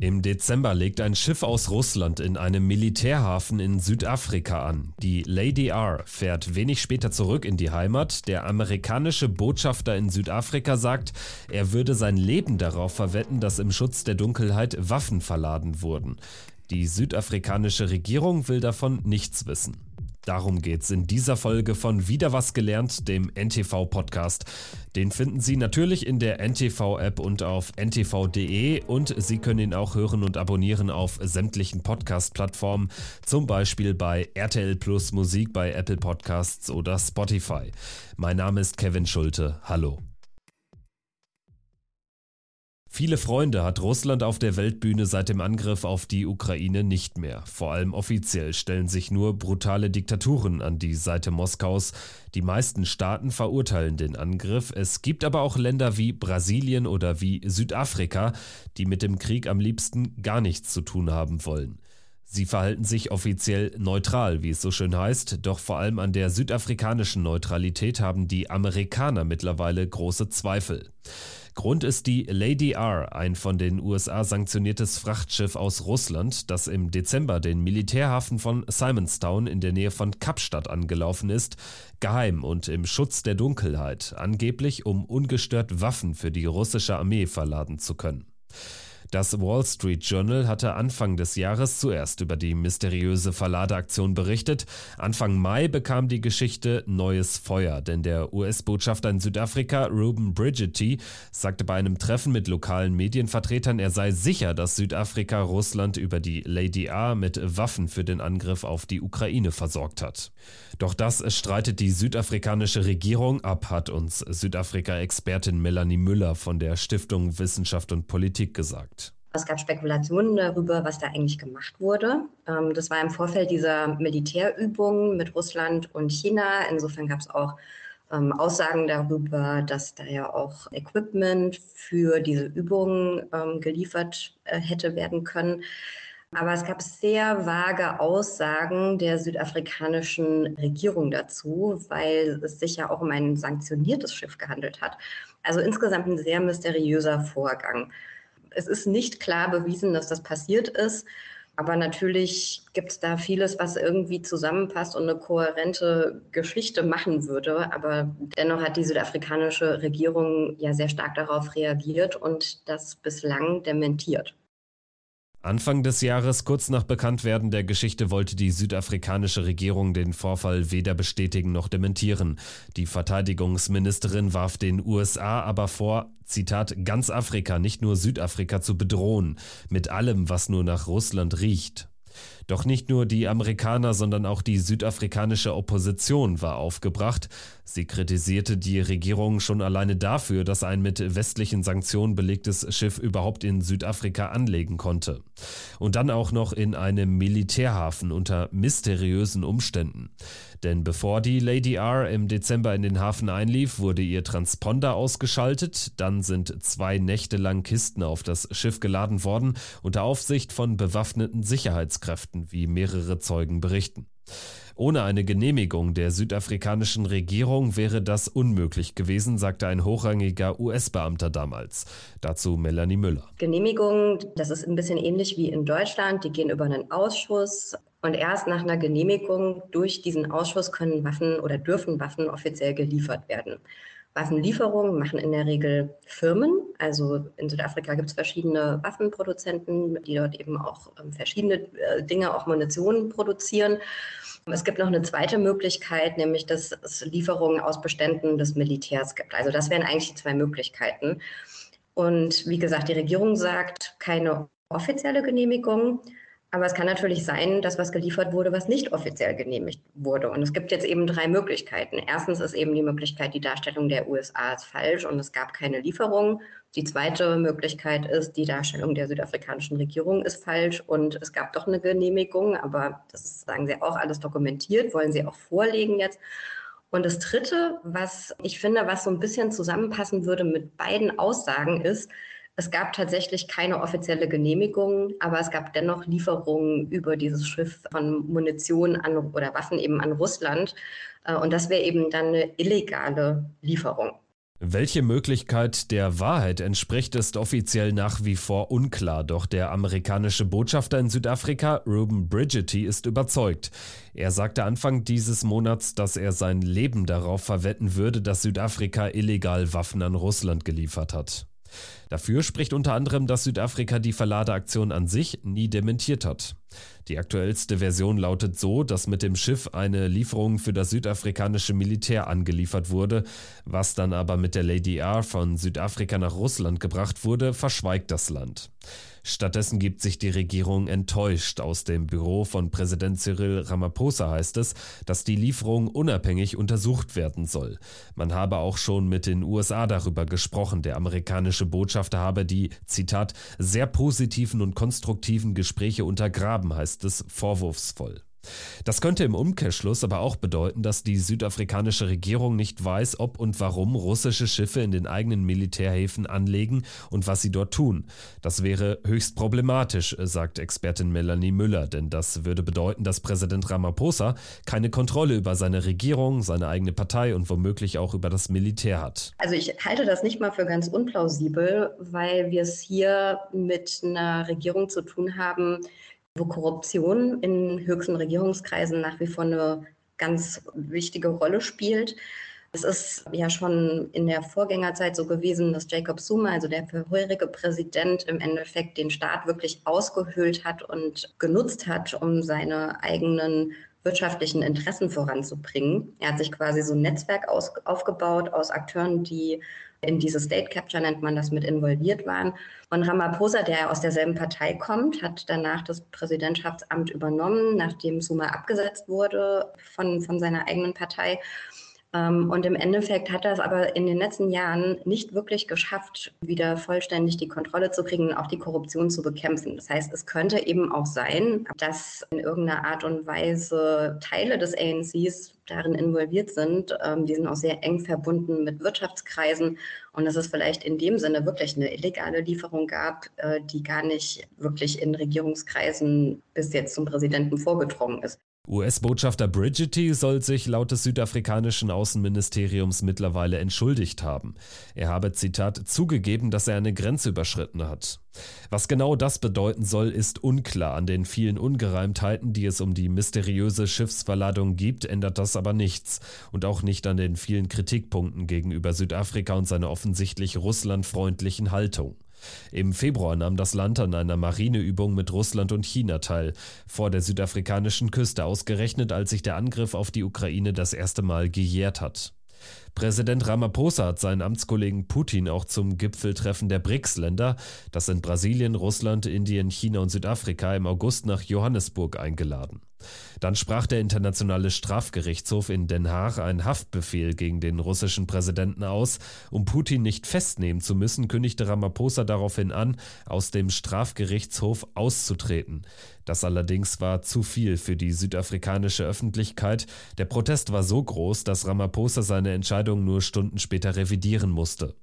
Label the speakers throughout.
Speaker 1: Im Dezember legt ein Schiff aus Russland in einem Militärhafen in Südafrika an. Die Lady R fährt wenig später zurück in die Heimat. Der amerikanische Botschafter in Südafrika sagt, er würde sein Leben darauf verwetten, dass im Schutz der Dunkelheit Waffen verladen wurden. Die südafrikanische Regierung will davon nichts wissen. Darum geht's in dieser Folge von Wieder was gelernt, dem NTV-Podcast. Den finden Sie natürlich in der NTV-App und auf ntv.de und Sie können ihn auch hören und abonnieren auf sämtlichen Podcast-Plattformen, zum Beispiel bei RTL Plus Musik bei Apple Podcasts oder Spotify. Mein Name ist Kevin Schulte. Hallo. Viele Freunde hat Russland auf der Weltbühne seit dem Angriff auf die Ukraine nicht mehr. Vor allem offiziell stellen sich nur brutale Diktaturen an die Seite Moskaus. Die meisten Staaten verurteilen den Angriff. Es gibt aber auch Länder wie Brasilien oder wie Südafrika, die mit dem Krieg am liebsten gar nichts zu tun haben wollen. Sie verhalten sich offiziell neutral, wie es so schön heißt, doch vor allem an der südafrikanischen Neutralität haben die Amerikaner mittlerweile große Zweifel. Grund ist die Lady R, ein von den USA sanktioniertes Frachtschiff aus Russland, das im Dezember den Militärhafen von Simonstown in der Nähe von Kapstadt angelaufen ist, geheim und im Schutz der Dunkelheit, angeblich um ungestört Waffen für die russische Armee verladen zu können. Das Wall Street Journal hatte Anfang des Jahres zuerst über die mysteriöse Verladeaktion berichtet. Anfang Mai bekam die Geschichte neues Feuer, denn der US-Botschafter in Südafrika, Ruben Bridgetty, sagte bei einem Treffen mit lokalen Medienvertretern, er sei sicher, dass Südafrika Russland über die Lady A mit Waffen für den Angriff auf die Ukraine versorgt hat. Doch das streitet die südafrikanische Regierung ab, hat uns Südafrika-Expertin Melanie Müller von der Stiftung Wissenschaft und Politik gesagt.
Speaker 2: Es gab Spekulationen darüber, was da eigentlich gemacht wurde. Ähm, das war im Vorfeld dieser Militärübungen mit Russland und China. Insofern gab es auch ähm, Aussagen darüber, dass da ja auch Equipment für diese Übungen ähm, geliefert äh, hätte werden können. Aber es gab sehr vage Aussagen der südafrikanischen Regierung dazu, weil es sich ja auch um ein sanktioniertes Schiff gehandelt hat. Also insgesamt ein sehr mysteriöser Vorgang. Es ist nicht klar bewiesen, dass das passiert ist. Aber natürlich gibt es da vieles, was irgendwie zusammenpasst und eine kohärente Geschichte machen würde. Aber dennoch hat die südafrikanische Regierung ja sehr stark darauf reagiert und das bislang dementiert.
Speaker 1: Anfang des Jahres, kurz nach Bekanntwerden der Geschichte, wollte die südafrikanische Regierung den Vorfall weder bestätigen noch dementieren. Die Verteidigungsministerin warf den USA aber vor, Zitat, ganz Afrika, nicht nur Südafrika zu bedrohen, mit allem, was nur nach Russland riecht. Doch nicht nur die Amerikaner, sondern auch die südafrikanische Opposition war aufgebracht. Sie kritisierte die Regierung schon alleine dafür, dass ein mit westlichen Sanktionen belegtes Schiff überhaupt in Südafrika anlegen konnte. Und dann auch noch in einem Militärhafen unter mysteriösen Umständen. Denn bevor die Lady R im Dezember in den Hafen einlief, wurde ihr Transponder ausgeschaltet. Dann sind zwei Nächte lang Kisten auf das Schiff geladen worden, unter Aufsicht von bewaffneten Sicherheitskräften, wie mehrere Zeugen berichten. Ohne eine Genehmigung der südafrikanischen Regierung wäre das unmöglich gewesen, sagte ein hochrangiger US-Beamter damals. Dazu Melanie Müller.
Speaker 2: Genehmigung, das ist ein bisschen ähnlich wie in Deutschland. Die gehen über einen Ausschuss. Und erst nach einer Genehmigung durch diesen Ausschuss können Waffen oder dürfen Waffen offiziell geliefert werden. Waffenlieferungen machen in der Regel Firmen. Also in Südafrika gibt es verschiedene Waffenproduzenten, die dort eben auch ähm, verschiedene äh, Dinge, auch Munition produzieren. Es gibt noch eine zweite Möglichkeit, nämlich dass es Lieferungen aus Beständen des Militärs gibt. Also das wären eigentlich die zwei Möglichkeiten. Und wie gesagt, die Regierung sagt keine offizielle Genehmigung. Aber es kann natürlich sein, dass was geliefert wurde, was nicht offiziell genehmigt wurde. Und es gibt jetzt eben drei Möglichkeiten. Erstens ist eben die Möglichkeit, die Darstellung der USA ist falsch und es gab keine Lieferung. Die zweite Möglichkeit ist, die Darstellung der südafrikanischen Regierung ist falsch und es gab doch eine Genehmigung, aber das ist, sagen Sie, auch alles dokumentiert, wollen Sie auch vorlegen jetzt. Und das Dritte, was ich finde, was so ein bisschen zusammenpassen würde mit beiden Aussagen, ist, es gab tatsächlich keine offizielle Genehmigung, aber es gab dennoch Lieferungen über dieses Schiff von Munition an oder Waffen eben an Russland. Äh, und das wäre eben dann eine illegale Lieferung.
Speaker 1: Welche Möglichkeit der Wahrheit entspricht, ist offiziell nach wie vor unklar, doch der amerikanische Botschafter in Südafrika, Ruben Bridgetty, ist überzeugt. Er sagte Anfang dieses Monats, dass er sein Leben darauf verwetten würde, dass Südafrika illegal Waffen an Russland geliefert hat. Dafür spricht unter anderem, dass Südafrika die Verladeaktion an sich nie dementiert hat. Die aktuellste Version lautet so, dass mit dem Schiff eine Lieferung für das südafrikanische Militär angeliefert wurde, was dann aber mit der Lady R von Südafrika nach Russland gebracht wurde, verschweigt das Land. Stattdessen gibt sich die Regierung enttäuscht. Aus dem Büro von Präsident Cyril Ramaphosa heißt es, dass die Lieferung unabhängig untersucht werden soll. Man habe auch schon mit den USA darüber gesprochen. Der amerikanische Botschafter habe die, Zitat, sehr positiven und konstruktiven Gespräche untergraben, heißt es vorwurfsvoll. Das könnte im Umkehrschluss aber auch bedeuten, dass die südafrikanische Regierung nicht weiß, ob und warum russische Schiffe in den eigenen Militärhäfen anlegen und was sie dort tun. Das wäre höchst problematisch, sagt Expertin Melanie Müller, denn das würde bedeuten, dass Präsident Ramaphosa keine Kontrolle über seine Regierung, seine eigene Partei und womöglich auch über das Militär hat.
Speaker 2: Also ich halte das nicht mal für ganz unplausibel, weil wir es hier mit einer Regierung zu tun haben, wo Korruption in höchsten Regierungskreisen nach wie vor eine ganz wichtige Rolle spielt. Es ist ja schon in der Vorgängerzeit so gewesen, dass Jacob Zuma, also der vorherige Präsident, im Endeffekt den Staat wirklich ausgehöhlt hat und genutzt hat, um seine eigenen wirtschaftlichen Interessen voranzubringen. Er hat sich quasi so ein Netzwerk aus, aufgebaut aus Akteuren, die in diese State Capture nennt man das mit involviert waren. Und Ramaphosa, der aus derselben Partei kommt, hat danach das Präsidentschaftsamt übernommen, nachdem Suma abgesetzt wurde von, von seiner eigenen Partei. Ähm, und im Endeffekt hat er es aber in den letzten Jahren nicht wirklich geschafft, wieder vollständig die Kontrolle zu kriegen und auch die Korruption zu bekämpfen. Das heißt, es könnte eben auch sein, dass in irgendeiner Art und Weise Teile des ANCs darin involviert sind. Ähm, die sind auch sehr eng verbunden mit Wirtschaftskreisen und dass es vielleicht in dem Sinne wirklich eine illegale Lieferung gab, äh, die gar nicht wirklich in Regierungskreisen bis jetzt zum Präsidenten vorgedrungen ist.
Speaker 1: US-Botschafter Bridgetty soll sich laut des südafrikanischen Außenministeriums mittlerweile entschuldigt haben. Er habe, Zitat, zugegeben, dass er eine Grenze überschritten hat. Was genau das bedeuten soll, ist unklar. An den vielen Ungereimtheiten, die es um die mysteriöse Schiffsverladung gibt, ändert das aber nichts. Und auch nicht an den vielen Kritikpunkten gegenüber Südafrika und seiner offensichtlich russlandfreundlichen Haltung. Im Februar nahm das Land an einer Marineübung mit Russland und China teil, vor der südafrikanischen Küste ausgerechnet, als sich der Angriff auf die Ukraine das erste Mal gejährt hat. Präsident Ramaphosa hat seinen Amtskollegen Putin auch zum Gipfeltreffen der BRICS-Länder, das sind Brasilien, Russland, Indien, China und Südafrika, im August nach Johannesburg eingeladen. Dann sprach der Internationale Strafgerichtshof in Den Haag einen Haftbefehl gegen den russischen Präsidenten aus. Um Putin nicht festnehmen zu müssen, kündigte Ramaphosa daraufhin an, aus dem Strafgerichtshof auszutreten. Das allerdings war zu viel für die südafrikanische Öffentlichkeit. Der Protest war so groß, dass Ramaphosa seine Entscheidung nur Stunden später revidieren musste.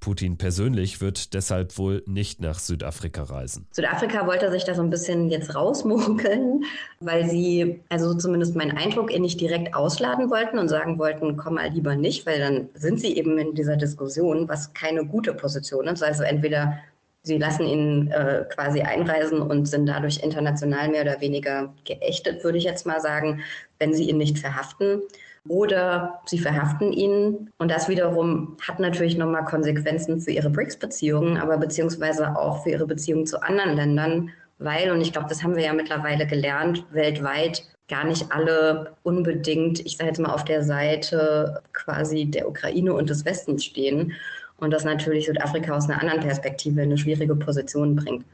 Speaker 1: Putin persönlich wird deshalb wohl nicht nach Südafrika reisen.
Speaker 2: Südafrika wollte sich da so ein bisschen jetzt rausmogeln, weil sie, also zumindest mein Eindruck, ihn nicht direkt ausladen wollten und sagen wollten, komm mal lieber nicht, weil dann sind sie eben in dieser Diskussion, was keine gute Position ist. Also entweder sie lassen ihn äh, quasi einreisen und sind dadurch international mehr oder weniger geächtet, würde ich jetzt mal sagen, wenn sie ihn nicht verhaften oder sie verhaften ihn. Und das wiederum hat natürlich nochmal Konsequenzen für ihre BRICS-Beziehungen, aber beziehungsweise auch für ihre Beziehungen zu anderen Ländern, weil, und ich glaube, das haben wir ja mittlerweile gelernt, weltweit gar nicht alle unbedingt, ich sage jetzt mal, auf der Seite quasi der Ukraine und des Westens stehen. Und das natürlich Südafrika aus einer anderen Perspektive in eine schwierige Position bringt.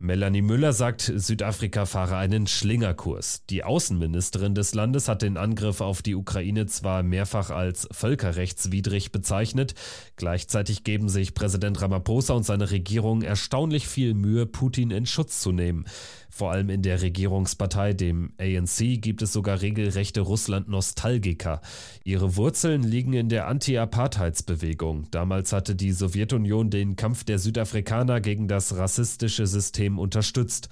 Speaker 1: Melanie Müller sagt, Südafrika fahre einen Schlingerkurs. Die Außenministerin des Landes hat den Angriff auf die Ukraine zwar mehrfach als völkerrechtswidrig bezeichnet, gleichzeitig geben sich Präsident Ramaphosa und seine Regierung erstaunlich viel Mühe, Putin in Schutz zu nehmen. Vor allem in der Regierungspartei, dem ANC, gibt es sogar regelrechte Russland-Nostalgiker. Ihre Wurzeln liegen in der Anti-Apartheidsbewegung. Damals hatte die Sowjetunion den Kampf der Südafrikaner gegen das rassistische System unterstützt.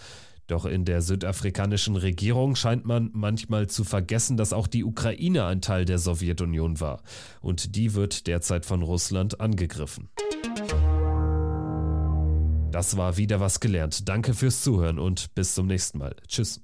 Speaker 1: Doch in der südafrikanischen Regierung scheint man manchmal zu vergessen, dass auch die Ukraine ein Teil der Sowjetunion war. Und die wird derzeit von Russland angegriffen. Das war wieder was gelernt. Danke fürs Zuhören und bis zum nächsten Mal. Tschüss.